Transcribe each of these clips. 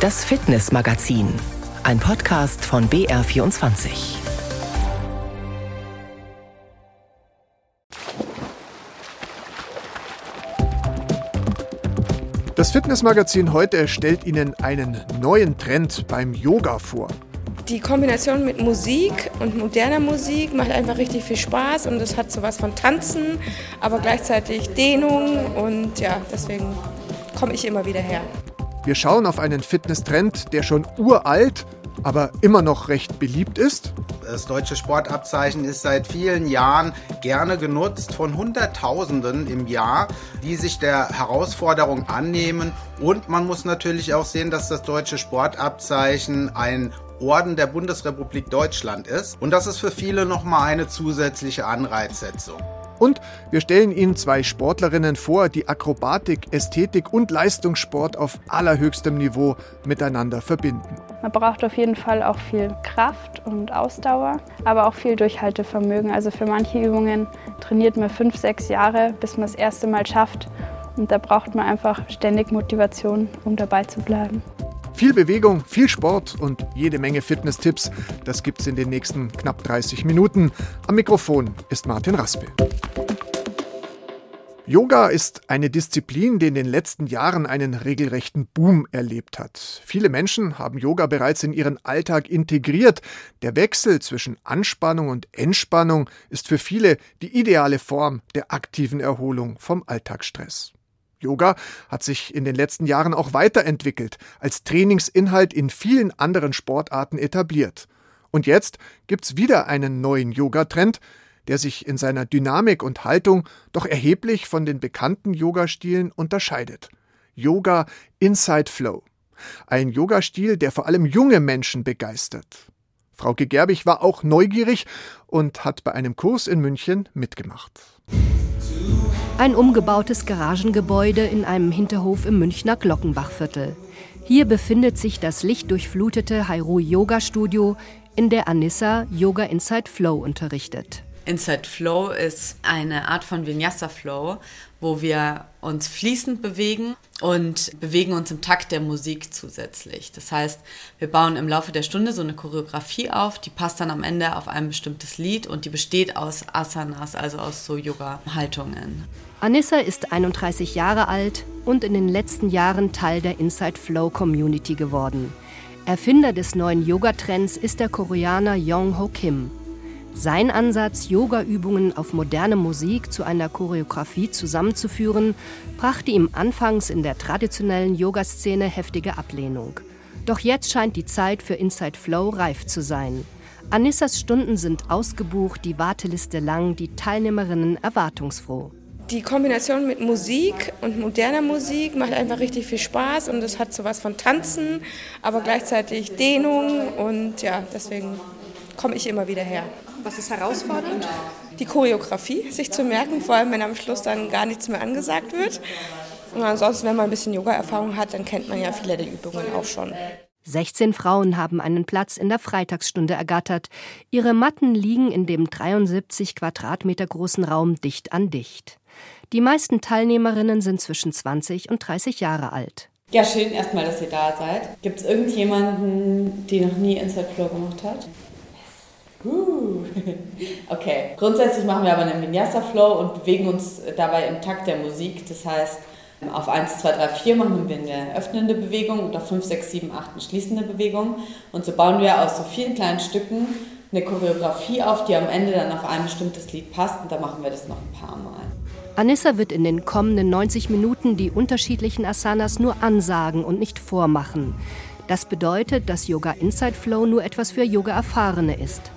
Das Fitnessmagazin, ein Podcast von BR24. Das Fitnessmagazin heute stellt Ihnen einen neuen Trend beim Yoga vor. Die Kombination mit Musik und moderner Musik macht einfach richtig viel Spaß und es hat sowas von Tanzen, aber gleichzeitig Dehnung und ja, deswegen komme ich immer wieder her. Wir schauen auf einen Fitnesstrend, der schon uralt, aber immer noch recht beliebt ist. Das deutsche Sportabzeichen ist seit vielen Jahren gerne genutzt von Hunderttausenden im Jahr, die sich der Herausforderung annehmen. Und man muss natürlich auch sehen, dass das deutsche Sportabzeichen ein Orden der Bundesrepublik Deutschland ist. Und das ist für viele nochmal eine zusätzliche Anreizsetzung. Und wir stellen Ihnen zwei Sportlerinnen vor, die Akrobatik, Ästhetik und Leistungssport auf allerhöchstem Niveau miteinander verbinden. Man braucht auf jeden Fall auch viel Kraft und Ausdauer, aber auch viel Durchhaltevermögen. Also für manche Übungen trainiert man fünf, sechs Jahre, bis man das erste Mal schafft. Und da braucht man einfach ständig Motivation, um dabei zu bleiben. Viel Bewegung, viel Sport und jede Menge Fitness-Tipps. Das gibt's in den nächsten knapp 30 Minuten. Am Mikrofon ist Martin Raspel. Yoga ist eine Disziplin, die in den letzten Jahren einen regelrechten Boom erlebt hat. Viele Menschen haben Yoga bereits in ihren Alltag integriert. Der Wechsel zwischen Anspannung und Entspannung ist für viele die ideale Form der aktiven Erholung vom Alltagsstress. Yoga hat sich in den letzten Jahren auch weiterentwickelt, als Trainingsinhalt in vielen anderen Sportarten etabliert. Und jetzt gibt's wieder einen neuen Yoga-Trend, der sich in seiner Dynamik und Haltung doch erheblich von den bekannten Yoga-Stilen unterscheidet. Yoga Inside Flow. Ein Yoga-Stil, der vor allem junge Menschen begeistert. Frauke Gerbig war auch neugierig und hat bei einem Kurs in München mitgemacht. Ein umgebautes Garagengebäude in einem Hinterhof im Münchner Glockenbachviertel. Hier befindet sich das lichtdurchflutete Hairu Yoga Studio, in der Anissa Yoga Inside Flow unterrichtet. Inside Flow ist eine Art von Vinyasa Flow, wo wir uns fließend bewegen und bewegen uns im Takt der Musik zusätzlich. Das heißt, wir bauen im Laufe der Stunde so eine Choreografie auf, die passt dann am Ende auf ein bestimmtes Lied und die besteht aus Asanas, also aus so Yoga-Haltungen. Anissa ist 31 Jahre alt und in den letzten Jahren Teil der Inside Flow Community geworden. Erfinder des neuen Yoga-Trends ist der Koreaner Yong Ho Kim. Sein Ansatz, Yoga-Übungen auf moderne Musik zu einer Choreografie zusammenzuführen, brachte ihm anfangs in der traditionellen Yoga-Szene heftige Ablehnung. Doch jetzt scheint die Zeit für Inside Flow reif zu sein. Anissas Stunden sind ausgebucht, die Warteliste lang, die Teilnehmerinnen erwartungsfroh. Die Kombination mit Musik und moderner Musik macht einfach richtig viel Spaß und es hat sowas von Tanzen, aber gleichzeitig Dehnung und ja, deswegen komme ich immer wieder her. Was ist herausfordernd? Die Choreografie, sich zu merken, vor allem wenn am Schluss dann gar nichts mehr angesagt wird. Und ansonsten, wenn man ein bisschen Yoga-Erfahrung hat, dann kennt man ja viele der Übungen auch schon. 16 Frauen haben einen Platz in der Freitagsstunde ergattert. Ihre Matten liegen in dem 73 Quadratmeter großen Raum dicht an dicht. Die meisten Teilnehmerinnen sind zwischen 20 und 30 Jahre alt. Ja, schön erstmal, dass ihr da seid. Gibt es irgendjemanden, die noch nie Inside Flow gemacht hat? Okay, grundsätzlich machen wir aber einen Vinyasa Flow und bewegen uns dabei im Takt der Musik. Das heißt, auf 1, 2, 3, 4 machen wir eine öffnende Bewegung und auf 5, 6, 7, 8 eine schließende Bewegung. Und so bauen wir aus so vielen kleinen Stücken eine Choreografie auf, die am Ende dann auf ein bestimmtes Lied passt. Und da machen wir das noch ein paar Mal. Anissa wird in den kommenden 90 Minuten die unterschiedlichen Asanas nur ansagen und nicht vormachen. Das bedeutet, dass Yoga Inside Flow nur etwas für Yoga-Erfahrene ist.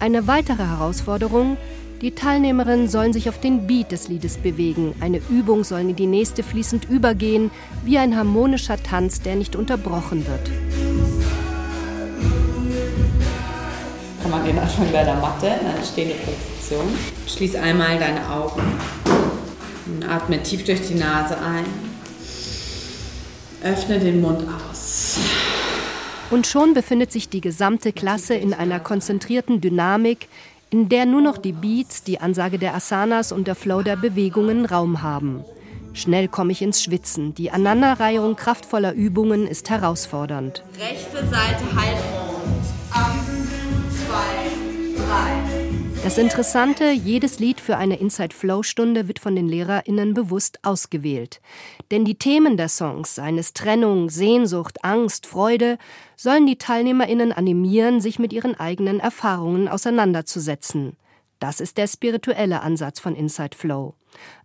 Eine weitere Herausforderung, die Teilnehmerinnen sollen sich auf den Beat des Liedes bewegen. Eine Übung soll in die nächste fließend übergehen, wie ein harmonischer Tanz, der nicht unterbrochen wird. Komm mal den Anfang deiner Matte in eine stehende Position. Schließ einmal deine Augen und atme tief durch die Nase ein. Öffne den Mund aus. Und schon befindet sich die gesamte Klasse in einer konzentrierten Dynamik, in der nur noch die Beats, die Ansage der Asanas und der Flow der Bewegungen Raum haben. Schnell komme ich ins Schwitzen. Die Aneinanderreihung kraftvoller Übungen ist herausfordernd. Rechte Seite Halbmond. Eins, zwei, drei. Das Interessante, jedes Lied für eine Inside Flow Stunde wird von den Lehrerinnen bewusst ausgewählt. Denn die Themen der Songs, seien es Trennung, Sehnsucht, Angst, Freude, sollen die Teilnehmerinnen animieren, sich mit ihren eigenen Erfahrungen auseinanderzusetzen. Das ist der spirituelle Ansatz von Inside Flow.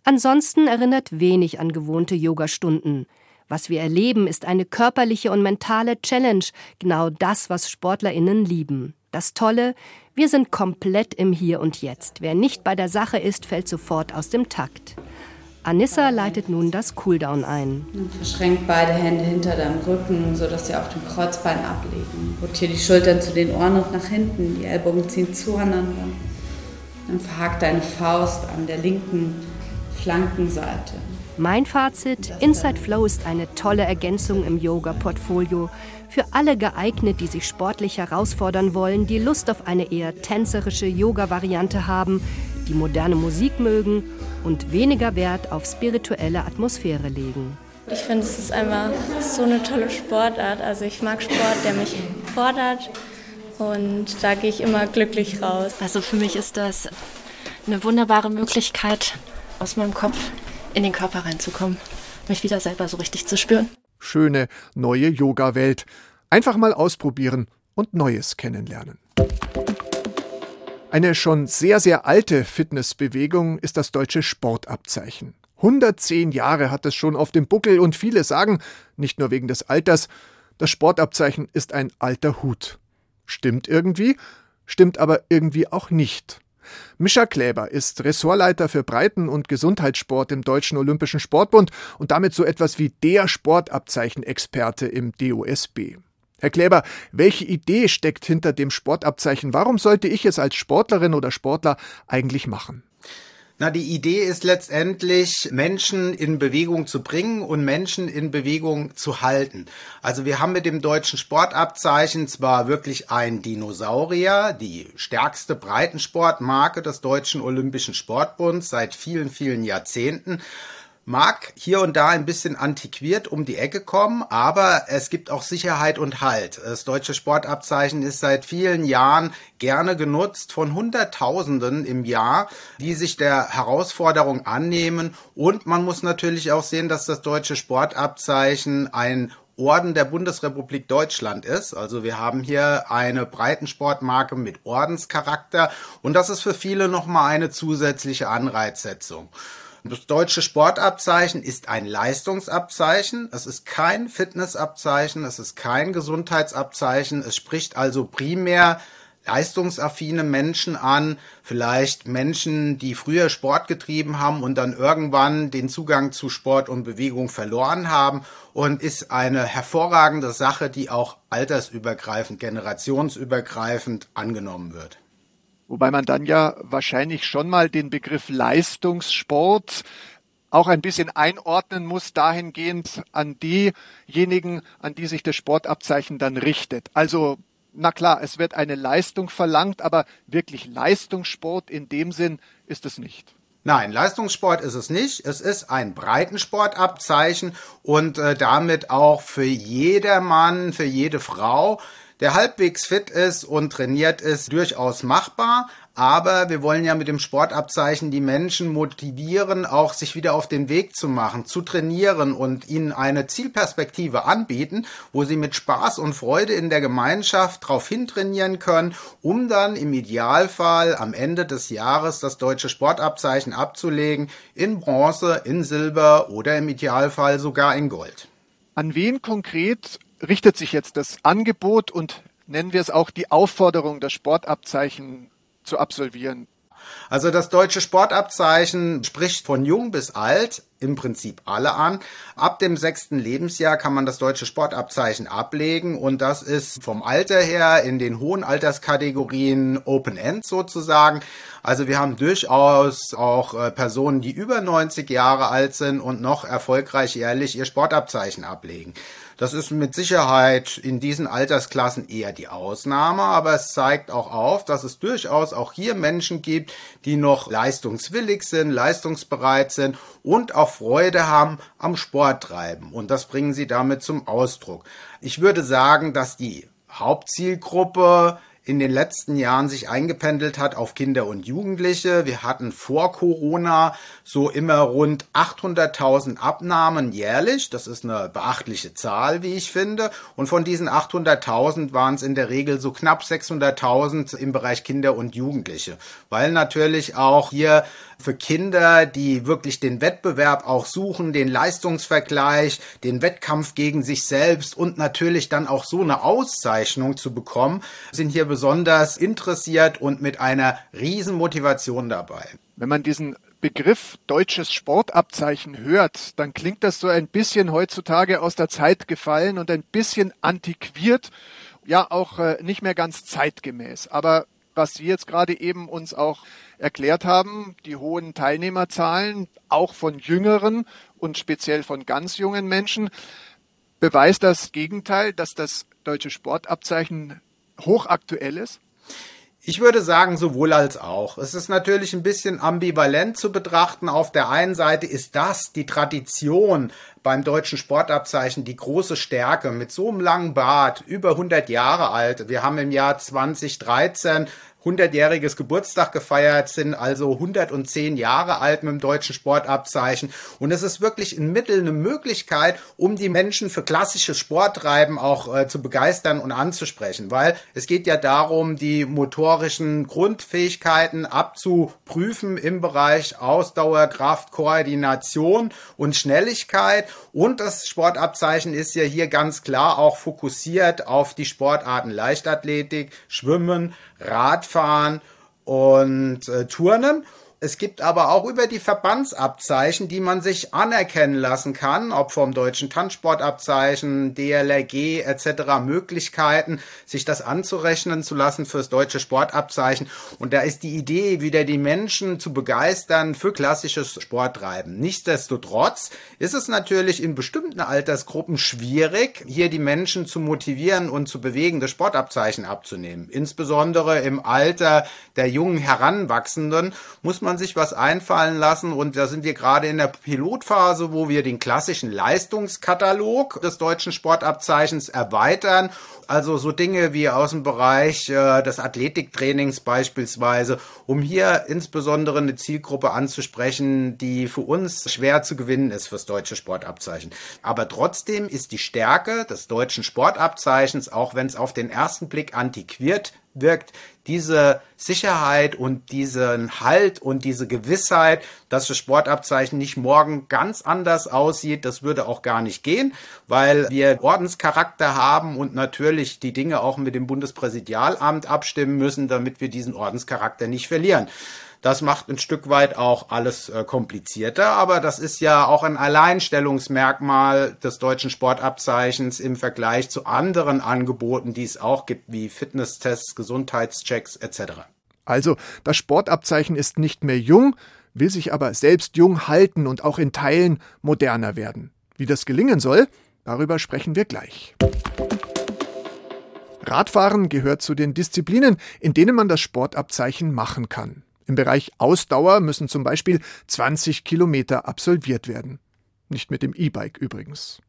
Ansonsten erinnert wenig an gewohnte Yogastunden. Was wir erleben, ist eine körperliche und mentale Challenge, genau das, was Sportlerinnen lieben. Das Tolle, wir sind komplett im Hier und Jetzt. Wer nicht bei der Sache ist, fällt sofort aus dem Takt. Anissa leitet nun das Cooldown ein. Verschränkt beide Hände hinter deinem Rücken, sodass sie auf dem Kreuzbein ablegen. Rotiere die Schultern zu den Ohren und nach hinten. Die Ellbogen ziehen zueinander. Dann verhakt deine Faust an der linken Flankenseite. Mein Fazit: Inside Flow ist eine tolle Ergänzung im Yoga-Portfolio. Für alle geeignet, die sich sportlich herausfordern wollen, die Lust auf eine eher tänzerische Yoga-Variante haben, die moderne Musik mögen und weniger Wert auf spirituelle Atmosphäre legen. Ich finde, es ist einfach so eine tolle Sportart. Also ich mag Sport, der mich fordert und da gehe ich immer glücklich raus. Also für mich ist das eine wunderbare Möglichkeit, aus meinem Kopf in den Körper reinzukommen, mich wieder selber so richtig zu spüren schöne neue Yoga-Welt. Einfach mal ausprobieren und Neues kennenlernen. Eine schon sehr, sehr alte Fitnessbewegung ist das deutsche Sportabzeichen. 110 Jahre hat es schon auf dem Buckel und viele sagen, nicht nur wegen des Alters, das Sportabzeichen ist ein alter Hut. Stimmt irgendwie, stimmt aber irgendwie auch nicht. Mischa Kläber ist Ressortleiter für Breiten- und Gesundheitssport im Deutschen Olympischen Sportbund und damit so etwas wie der Sportabzeichenexperte im DOSB. Herr Kläber, welche Idee steckt hinter dem Sportabzeichen? Warum sollte ich es als Sportlerin oder Sportler eigentlich machen? Na, die Idee ist letztendlich, Menschen in Bewegung zu bringen und Menschen in Bewegung zu halten. Also wir haben mit dem deutschen Sportabzeichen zwar wirklich ein Dinosaurier, die stärkste Breitensportmarke des Deutschen Olympischen Sportbunds seit vielen, vielen Jahrzehnten mag hier und da ein bisschen antiquiert um die Ecke kommen, aber es gibt auch Sicherheit und Halt. Das deutsche Sportabzeichen ist seit vielen Jahren gerne genutzt von Hunderttausenden im Jahr, die sich der Herausforderung annehmen. Und man muss natürlich auch sehen, dass das deutsche Sportabzeichen ein Orden der Bundesrepublik Deutschland ist. Also wir haben hier eine Breitensportmarke mit Ordenscharakter und das ist für viele nochmal eine zusätzliche Anreizsetzung. Das deutsche Sportabzeichen ist ein Leistungsabzeichen. Es ist kein Fitnessabzeichen. Es ist kein Gesundheitsabzeichen. Es spricht also primär leistungsaffine Menschen an, vielleicht Menschen, die früher Sport getrieben haben und dann irgendwann den Zugang zu Sport und Bewegung verloren haben und ist eine hervorragende Sache, die auch altersübergreifend, generationsübergreifend angenommen wird. Wobei man dann ja wahrscheinlich schon mal den Begriff Leistungssport auch ein bisschen einordnen muss dahingehend an diejenigen, an die sich das Sportabzeichen dann richtet. Also na klar, es wird eine Leistung verlangt, aber wirklich Leistungssport in dem Sinn ist es nicht. Nein, Leistungssport ist es nicht. Es ist ein Breitensportabzeichen und äh, damit auch für jedermann, für jede Frau der halbwegs fit ist und trainiert ist, durchaus machbar. Aber wir wollen ja mit dem Sportabzeichen die Menschen motivieren, auch sich wieder auf den Weg zu machen, zu trainieren und ihnen eine Zielperspektive anbieten, wo sie mit Spaß und Freude in der Gemeinschaft darauf hintrainieren können, um dann im Idealfall am Ende des Jahres das deutsche Sportabzeichen abzulegen in Bronze, in Silber oder im Idealfall sogar in Gold. An wen konkret richtet sich jetzt das Angebot und nennen wir es auch die Aufforderung, das Sportabzeichen zu absolvieren? Also das deutsche Sportabzeichen spricht von jung bis alt im Prinzip alle an. Ab dem sechsten Lebensjahr kann man das deutsche Sportabzeichen ablegen und das ist vom Alter her in den hohen Alterskategorien Open End sozusagen. Also wir haben durchaus auch äh, Personen, die über 90 Jahre alt sind und noch erfolgreich jährlich ihr Sportabzeichen ablegen. Das ist mit Sicherheit in diesen Altersklassen eher die Ausnahme, aber es zeigt auch auf, dass es durchaus auch hier Menschen gibt, die noch leistungswillig sind, leistungsbereit sind und auch Freude haben am Sporttreiben. Und das bringen sie damit zum Ausdruck. Ich würde sagen, dass die Hauptzielgruppe in den letzten Jahren sich eingependelt hat auf Kinder und Jugendliche. Wir hatten vor Corona so immer rund 800.000 Abnahmen jährlich. Das ist eine beachtliche Zahl, wie ich finde. Und von diesen 800.000 waren es in der Regel so knapp 600.000 im Bereich Kinder und Jugendliche, weil natürlich auch hier für Kinder, die wirklich den Wettbewerb auch suchen, den Leistungsvergleich, den Wettkampf gegen sich selbst und natürlich dann auch so eine Auszeichnung zu bekommen, sind hier besonders interessiert und mit einer riesen Motivation dabei. Wenn man diesen Begriff deutsches Sportabzeichen hört, dann klingt das so ein bisschen heutzutage aus der Zeit gefallen und ein bisschen antiquiert, ja auch äh, nicht mehr ganz zeitgemäß. Aber was Sie jetzt gerade eben uns auch erklärt haben, die hohen Teilnehmerzahlen, auch von jüngeren und speziell von ganz jungen Menschen, beweist das Gegenteil, dass das deutsche Sportabzeichen hochaktuell ist? Ich würde sagen, sowohl als auch. Es ist natürlich ein bisschen ambivalent zu betrachten. Auf der einen Seite ist das die Tradition beim deutschen Sportabzeichen die große Stärke mit so einem langen Bart, über 100 Jahre alt. Wir haben im Jahr 2013 100-jähriges Geburtstag gefeiert, sind also 110 Jahre alt mit dem deutschen Sportabzeichen. Und es ist wirklich ein Mittel, eine Möglichkeit, um die Menschen für klassisches Sporttreiben auch äh, zu begeistern und anzusprechen. Weil es geht ja darum, die motorischen Grundfähigkeiten abzuprüfen im Bereich Ausdauer, Kraft, Koordination und Schnelligkeit. Und das Sportabzeichen ist ja hier ganz klar auch fokussiert auf die Sportarten Leichtathletik, Schwimmen, Radfahren und äh, Turnen. Es gibt aber auch über die Verbandsabzeichen, die man sich anerkennen lassen kann, ob vom deutschen Tanzsportabzeichen, DLRG etc. Möglichkeiten, sich das anzurechnen zu lassen fürs deutsche Sportabzeichen. Und da ist die Idee, wieder die Menschen zu begeistern für klassisches Sporttreiben. Nichtsdestotrotz ist es natürlich in bestimmten Altersgruppen schwierig, hier die Menschen zu motivieren und zu bewegen, das Sportabzeichen abzunehmen. Insbesondere im Alter der jungen Heranwachsenden muss man man sich was einfallen lassen und da sind wir gerade in der Pilotphase, wo wir den klassischen Leistungskatalog des deutschen Sportabzeichens erweitern. Also so Dinge wie aus dem Bereich äh, des Athletiktrainings beispielsweise, um hier insbesondere eine Zielgruppe anzusprechen, die für uns schwer zu gewinnen ist fürs deutsche Sportabzeichen. Aber trotzdem ist die Stärke des deutschen Sportabzeichens, auch wenn es auf den ersten Blick antiquiert wirkt, diese Sicherheit und diesen Halt und diese Gewissheit, dass das Sportabzeichen nicht morgen ganz anders aussieht, das würde auch gar nicht gehen, weil wir Ordenscharakter haben und natürlich die Dinge auch mit dem Bundespräsidialamt abstimmen müssen, damit wir diesen Ordenscharakter nicht verlieren. Das macht ein Stück weit auch alles äh, komplizierter, aber das ist ja auch ein Alleinstellungsmerkmal des deutschen Sportabzeichens im Vergleich zu anderen Angeboten, die es auch gibt, wie Fitnesstests, Gesundheitschecks etc. Also, das Sportabzeichen ist nicht mehr jung, will sich aber selbst jung halten und auch in Teilen moderner werden. Wie das gelingen soll, darüber sprechen wir gleich. Radfahren gehört zu den Disziplinen, in denen man das Sportabzeichen machen kann. Im Bereich Ausdauer müssen zum Beispiel 20 Kilometer absolviert werden. Nicht mit dem E-Bike übrigens.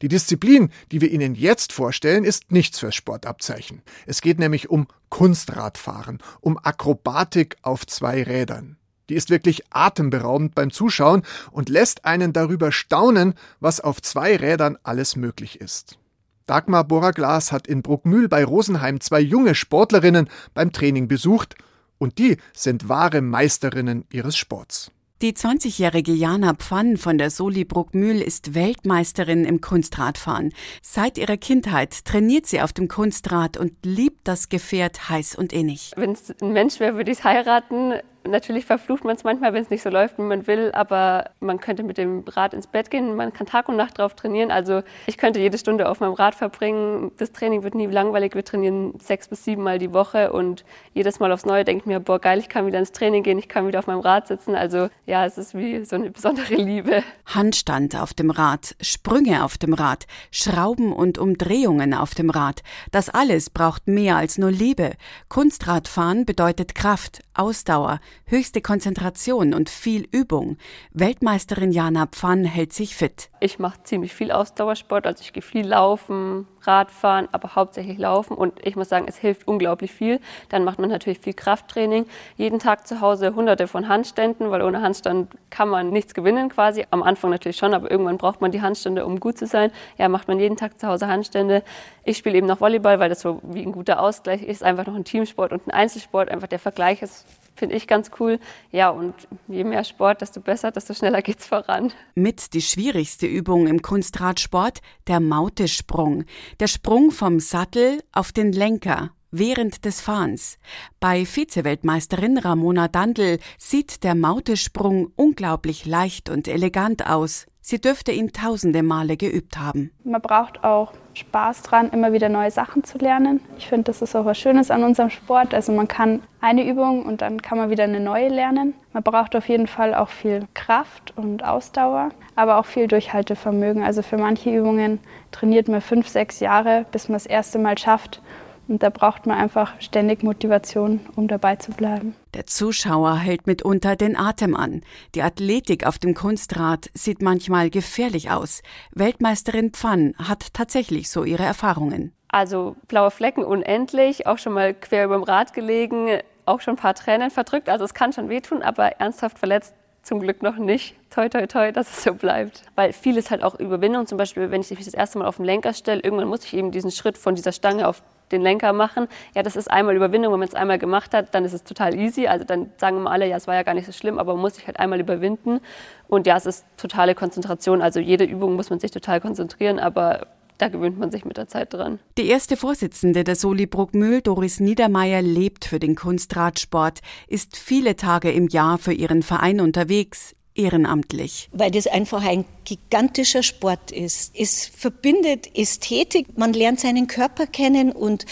Die Disziplin, die wir Ihnen jetzt vorstellen, ist nichts fürs Sportabzeichen. Es geht nämlich um Kunstradfahren, um Akrobatik auf zwei Rädern. Die ist wirklich atemberaubend beim Zuschauen und lässt einen darüber staunen, was auf zwei Rädern alles möglich ist. Dagmar Boraglas hat in Bruckmühl bei Rosenheim zwei junge Sportlerinnen beim Training besucht und die sind wahre Meisterinnen ihres Sports. Die 20-jährige Jana Pfann von der Soli Bruckmühl ist Weltmeisterin im Kunstradfahren. Seit ihrer Kindheit trainiert sie auf dem Kunstrad und liebt das Gefährt heiß und innig. Wenn es ein Mensch wäre, würde ich es heiraten. Natürlich verflucht man es manchmal, wenn es nicht so läuft, wie man will, aber man könnte mit dem Rad ins Bett gehen, man kann Tag und Nacht drauf trainieren. Also ich könnte jede Stunde auf meinem Rad verbringen. Das Training wird nie langweilig. Wir trainieren sechs bis sieben Mal die Woche und jedes Mal aufs Neue denke ich mir, boah geil, ich kann wieder ins Training gehen, ich kann wieder auf meinem Rad sitzen. Also ja, es ist wie so eine besondere Liebe. Handstand auf dem Rad, Sprünge auf dem Rad, Schrauben und Umdrehungen auf dem Rad. Das alles braucht mehr als nur Liebe. Kunstradfahren bedeutet Kraft, Ausdauer, höchste Konzentration und viel Übung. Weltmeisterin Jana Pfann hält sich fit. Ich mache ziemlich viel Ausdauersport, also ich gehe viel laufen, Radfahren, aber hauptsächlich laufen und ich muss sagen, es hilft unglaublich viel. Dann macht man natürlich viel Krafttraining. Jeden Tag zu Hause hunderte von Handständen, weil ohne Handstand kann man nichts gewinnen quasi. Am Anfang natürlich schon, aber irgendwann braucht man die Handstände, um gut zu sein. Ja, macht man jeden Tag zu Hause Handstände. Ich spiele eben noch Volleyball, weil das so wie ein guter Ausgleich ist. Einfach noch ein Teamsport und ein Einzelsport. Einfach der Vergleich ist finde ich ganz cool. Ja, und je mehr Sport, desto besser, desto schneller geht's voran. Mit die schwierigste Übung im Kunstradsport, der Mautesprung. Der Sprung vom Sattel auf den Lenker während des Fahrens. Bei Vizeweltmeisterin Ramona Dandl sieht der Mautesprung unglaublich leicht und elegant aus. Sie dürfte ihn tausende Male geübt haben. Man braucht auch Spaß dran, immer wieder neue Sachen zu lernen. Ich finde, das ist auch was Schönes an unserem Sport. Also man kann eine Übung und dann kann man wieder eine neue lernen. Man braucht auf jeden Fall auch viel Kraft und Ausdauer, aber auch viel Durchhaltevermögen. Also für manche Übungen trainiert man fünf, sechs Jahre, bis man das erste Mal schafft. Und da braucht man einfach ständig Motivation, um dabei zu bleiben. Der Zuschauer hält mitunter den Atem an. Die Athletik auf dem Kunstrad sieht manchmal gefährlich aus. Weltmeisterin Pfann hat tatsächlich so ihre Erfahrungen. Also blaue Flecken unendlich, auch schon mal quer über dem Rad gelegen, auch schon ein paar Tränen verdrückt. Also es kann schon wehtun, aber ernsthaft verletzt zum Glück noch nicht. Toi, toi, toi, dass es so bleibt. Weil vieles halt auch Überwindung. Zum Beispiel, wenn ich mich das erste Mal auf den Lenker stelle, irgendwann muss ich eben diesen Schritt von dieser Stange auf den Lenker machen. Ja, das ist einmal Überwindung. Wenn man es einmal gemacht hat, dann ist es total easy. Also dann sagen immer alle, ja, es war ja gar nicht so schlimm, aber man muss sich halt einmal überwinden. Und ja, es ist totale Konzentration. Also jede Übung muss man sich total konzentrieren, aber da gewöhnt man sich mit der Zeit dran. Die erste Vorsitzende der Soli Bruckmühl, Doris Niedermeyer, lebt für den Kunstradsport, ist viele Tage im Jahr für ihren Verein unterwegs ehrenamtlich. Weil das einfach ein gigantischer Sport ist. Es verbindet Ästhetik, man lernt seinen Körper kennen und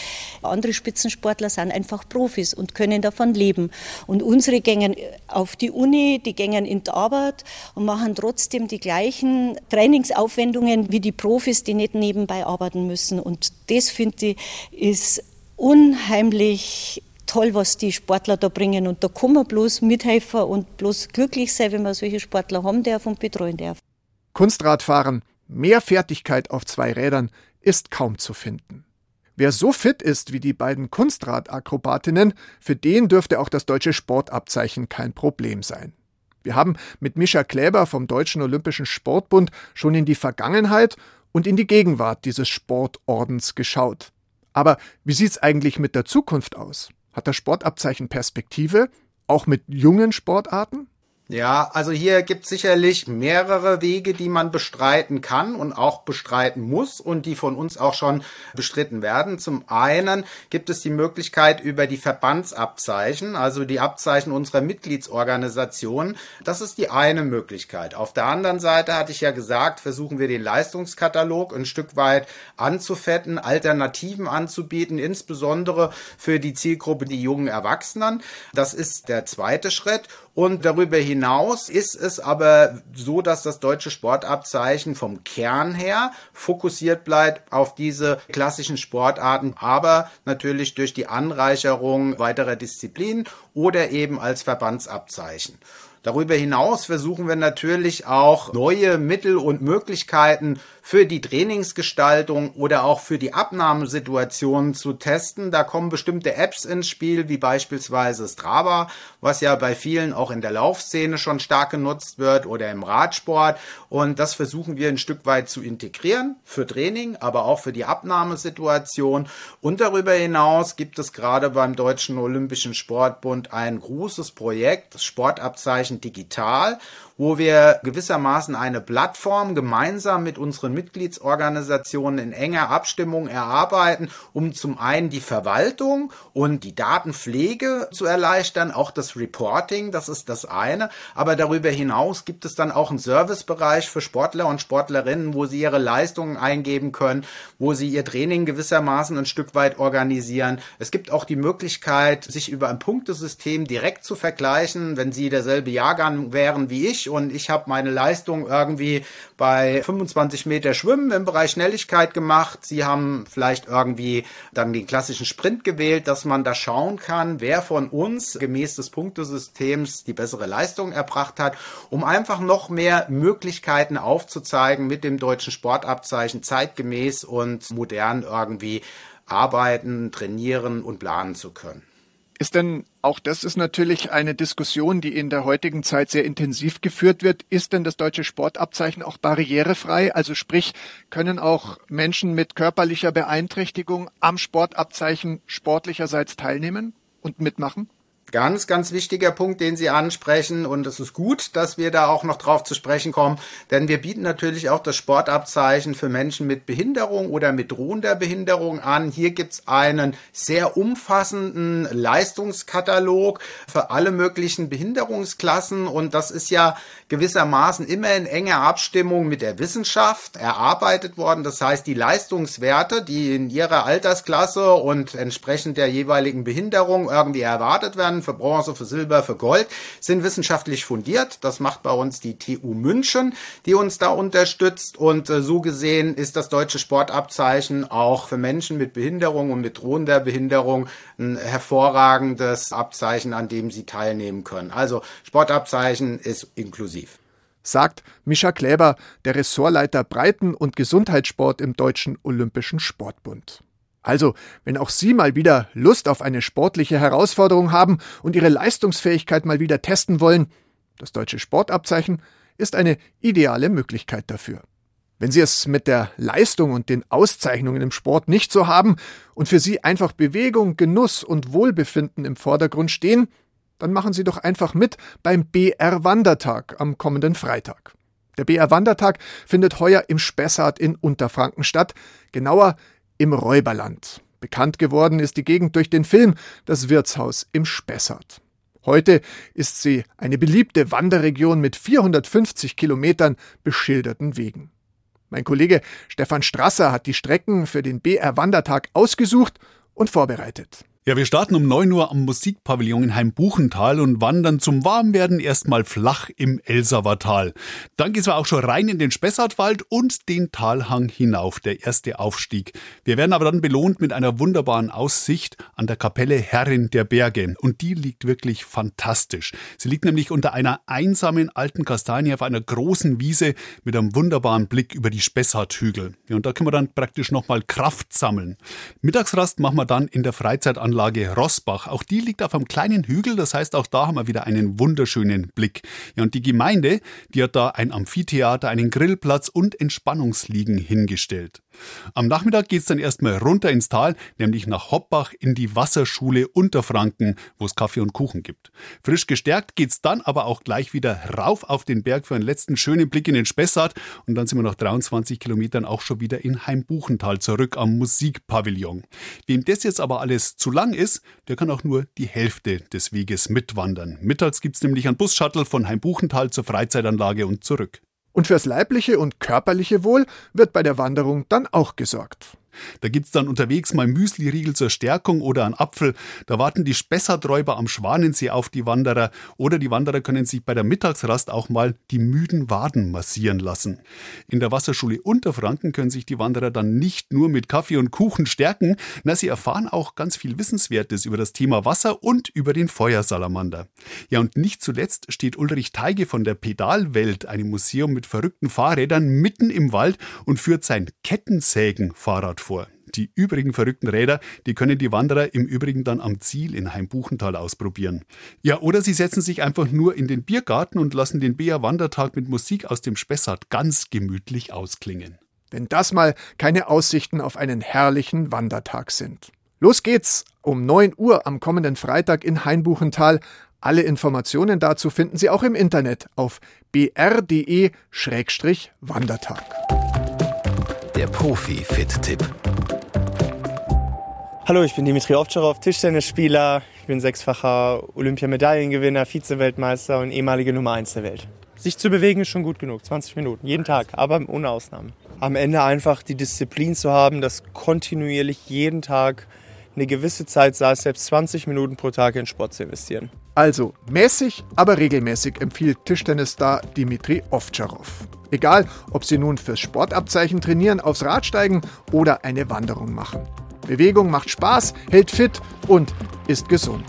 andere Spitzensportler sind einfach Profis und können davon leben. Und unsere gängen auf die Uni, die gängen in die Arbeit und machen trotzdem die gleichen Trainingsaufwendungen wie die Profis, die nicht nebenbei arbeiten müssen. Und das finde ich ist unheimlich toll, was die Sportler da bringen. Und da kann man bloß mithelfen und bloß glücklich sein, wenn man solche Sportler haben darf und betreuen darf. Kunstradfahren, mehr Fertigkeit auf zwei Rädern ist kaum zu finden. Wer so fit ist wie die beiden Kunstradakrobatinnen, für den dürfte auch das deutsche Sportabzeichen kein Problem sein. Wir haben mit Mischa Kläber vom Deutschen Olympischen Sportbund schon in die Vergangenheit und in die Gegenwart dieses Sportordens geschaut. Aber wie sieht's eigentlich mit der Zukunft aus? Hat das Sportabzeichen Perspektive, auch mit jungen Sportarten? Ja, also hier gibt es sicherlich mehrere Wege, die man bestreiten kann und auch bestreiten muss und die von uns auch schon bestritten werden. Zum einen gibt es die Möglichkeit über die Verbandsabzeichen, also die Abzeichen unserer Mitgliedsorganisationen. Das ist die eine Möglichkeit. Auf der anderen Seite hatte ich ja gesagt, versuchen wir den Leistungskatalog ein Stück weit anzufetten, Alternativen anzubieten, insbesondere für die Zielgruppe die jungen Erwachsenen. Das ist der zweite Schritt. Und darüber hinaus ist es aber so, dass das deutsche Sportabzeichen vom Kern her fokussiert bleibt auf diese klassischen Sportarten, aber natürlich durch die Anreicherung weiterer Disziplinen oder eben als Verbandsabzeichen. Darüber hinaus versuchen wir natürlich auch neue Mittel und Möglichkeiten für die Trainingsgestaltung oder auch für die Abnahmesituation zu testen. Da kommen bestimmte Apps ins Spiel, wie beispielsweise Strava, was ja bei vielen auch in der Laufszene schon stark genutzt wird oder im Radsport. Und das versuchen wir ein Stück weit zu integrieren für Training, aber auch für die Abnahmesituation. Und darüber hinaus gibt es gerade beim Deutschen Olympischen Sportbund ein großes Projekt, das Sportabzeichen Digital wo wir gewissermaßen eine Plattform gemeinsam mit unseren Mitgliedsorganisationen in enger Abstimmung erarbeiten, um zum einen die Verwaltung und die Datenpflege zu erleichtern, auch das Reporting, das ist das eine, aber darüber hinaus gibt es dann auch einen Servicebereich für Sportler und Sportlerinnen, wo sie ihre Leistungen eingeben können, wo sie ihr Training gewissermaßen ein Stück weit organisieren. Es gibt auch die Möglichkeit, sich über ein Punktesystem direkt zu vergleichen, wenn sie derselbe Jahrgang wären wie ich und ich habe meine Leistung irgendwie bei 25 Meter Schwimmen im Bereich Schnelligkeit gemacht. Sie haben vielleicht irgendwie dann den klassischen Sprint gewählt, dass man da schauen kann, wer von uns gemäß des Punktesystems die bessere Leistung erbracht hat, um einfach noch mehr Möglichkeiten aufzuzeigen, mit dem deutschen Sportabzeichen zeitgemäß und modern irgendwie arbeiten, trainieren und planen zu können. Ist denn, auch das ist natürlich eine Diskussion, die in der heutigen Zeit sehr intensiv geführt wird, ist denn das deutsche Sportabzeichen auch barrierefrei? Also sprich, können auch Menschen mit körperlicher Beeinträchtigung am Sportabzeichen sportlicherseits teilnehmen und mitmachen? Ganz, ganz wichtiger Punkt, den Sie ansprechen. Und es ist gut, dass wir da auch noch drauf zu sprechen kommen, denn wir bieten natürlich auch das Sportabzeichen für Menschen mit Behinderung oder mit drohender Behinderung an. Hier gibt's einen sehr umfassenden Leistungskatalog für alle möglichen Behinderungsklassen. Und das ist ja gewissermaßen immer in enger Abstimmung mit der Wissenschaft erarbeitet worden. Das heißt, die Leistungswerte, die in ihrer Altersklasse und entsprechend der jeweiligen Behinderung irgendwie erwartet werden, für Bronze, für Silber, für Gold, sind wissenschaftlich fundiert. Das macht bei uns die TU München, die uns da unterstützt. Und äh, so gesehen ist das deutsche Sportabzeichen auch für Menschen mit Behinderung und mit drohender Behinderung ein hervorragendes Abzeichen, an dem sie teilnehmen können. Also Sportabzeichen ist inklusiv sagt Mischa Kläber, der Ressortleiter Breiten- und Gesundheitssport im Deutschen Olympischen Sportbund. Also, wenn auch Sie mal wieder Lust auf eine sportliche Herausforderung haben und Ihre Leistungsfähigkeit mal wieder testen wollen, das deutsche Sportabzeichen ist eine ideale Möglichkeit dafür. Wenn Sie es mit der Leistung und den Auszeichnungen im Sport nicht so haben und für Sie einfach Bewegung, Genuss und Wohlbefinden im Vordergrund stehen, dann machen Sie doch einfach mit beim BR Wandertag am kommenden Freitag. Der BR Wandertag findet heuer im Spessart in Unterfranken statt, genauer im Räuberland. Bekannt geworden ist die Gegend durch den Film Das Wirtshaus im Spessart. Heute ist sie eine beliebte Wanderregion mit 450 Kilometern beschilderten Wegen. Mein Kollege Stefan Strasser hat die Strecken für den BR Wandertag ausgesucht und vorbereitet. Ja, wir starten um 9 Uhr am Musikpavillon in Heimbuchental und wandern zum Warmwerden erstmal flach im Elsauertal. Dann geht's auch schon rein in den Spessartwald und den Talhang hinauf, der erste Aufstieg. Wir werden aber dann belohnt mit einer wunderbaren Aussicht an der Kapelle Herrin der Berge. Und die liegt wirklich fantastisch. Sie liegt nämlich unter einer einsamen alten Kastanie auf einer großen Wiese mit einem wunderbaren Blick über die Spessarthügel. Ja, und da können wir dann praktisch nochmal Kraft sammeln. Mittagsrast machen wir dann in der Freizeitanlage Anlage Rossbach. Auch die liegt auf einem kleinen Hügel, das heißt, auch da haben wir wieder einen wunderschönen Blick. Ja, und die Gemeinde, die hat da ein Amphitheater, einen Grillplatz und Entspannungsliegen hingestellt. Am Nachmittag geht es dann erstmal runter ins Tal, nämlich nach Hoppbach in die Wasserschule Unterfranken, wo es Kaffee und Kuchen gibt. Frisch gestärkt geht es dann aber auch gleich wieder rauf auf den Berg für einen letzten schönen Blick in den Spessart und dann sind wir nach 23 Kilometern auch schon wieder in Heimbuchental zurück am Musikpavillon. Wem das jetzt aber alles zu lang ist, der kann auch nur die Hälfte des Weges mitwandern. Mittags gibt es nämlich einen Bus-Shuttle von Heimbuchental zur Freizeitanlage und zurück. Und fürs leibliche und körperliche Wohl wird bei der Wanderung dann auch gesorgt. Da gibt's dann unterwegs mal Müsli-Riegel zur Stärkung oder einen Apfel. Da warten die Spessarträuber am Schwanensee auf die Wanderer. Oder die Wanderer können sich bei der Mittagsrast auch mal die müden Waden massieren lassen. In der Wasserschule Unterfranken können sich die Wanderer dann nicht nur mit Kaffee und Kuchen stärken, na, sie erfahren auch ganz viel Wissenswertes über das Thema Wasser und über den Feuersalamander. Ja, und nicht zuletzt steht Ulrich Teige von der Pedalwelt, einem Museum mit verrückten Fahrrädern, mitten im Wald und führt sein Kettensägen-Fahrrad vor. Die übrigen verrückten Räder, die können die Wanderer im Übrigen dann am Ziel in Heimbuchental ausprobieren. Ja, oder sie setzen sich einfach nur in den Biergarten und lassen den Bea Wandertag mit Musik aus dem Spessart ganz gemütlich ausklingen. Wenn das mal keine Aussichten auf einen herrlichen Wandertag sind. Los geht's um 9 Uhr am kommenden Freitag in Hainbuchental. Alle Informationen dazu finden Sie auch im Internet auf br.de-wandertag. Der Profi-Fit-Tipp. Hallo, ich bin Dimitri Ovtcharov, Tischtennisspieler. Ich bin sechsfacher Olympiamedaillengewinner, Vize-Weltmeister und ehemalige Nummer 1 der Welt. Sich zu bewegen ist schon gut genug, 20 Minuten, jeden Tag, aber ohne Ausnahmen. Am Ende einfach die Disziplin zu haben, das kontinuierlich jeden Tag eine gewisse Zeit sei es selbst 20 Minuten pro Tag in Sport zu investieren. Also mäßig, aber regelmäßig empfiehlt Tischtennisstar Dimitri Ovtcharov. Egal, ob Sie nun fürs Sportabzeichen trainieren, aufs Rad steigen oder eine Wanderung machen. Bewegung macht Spaß, hält fit und ist gesund.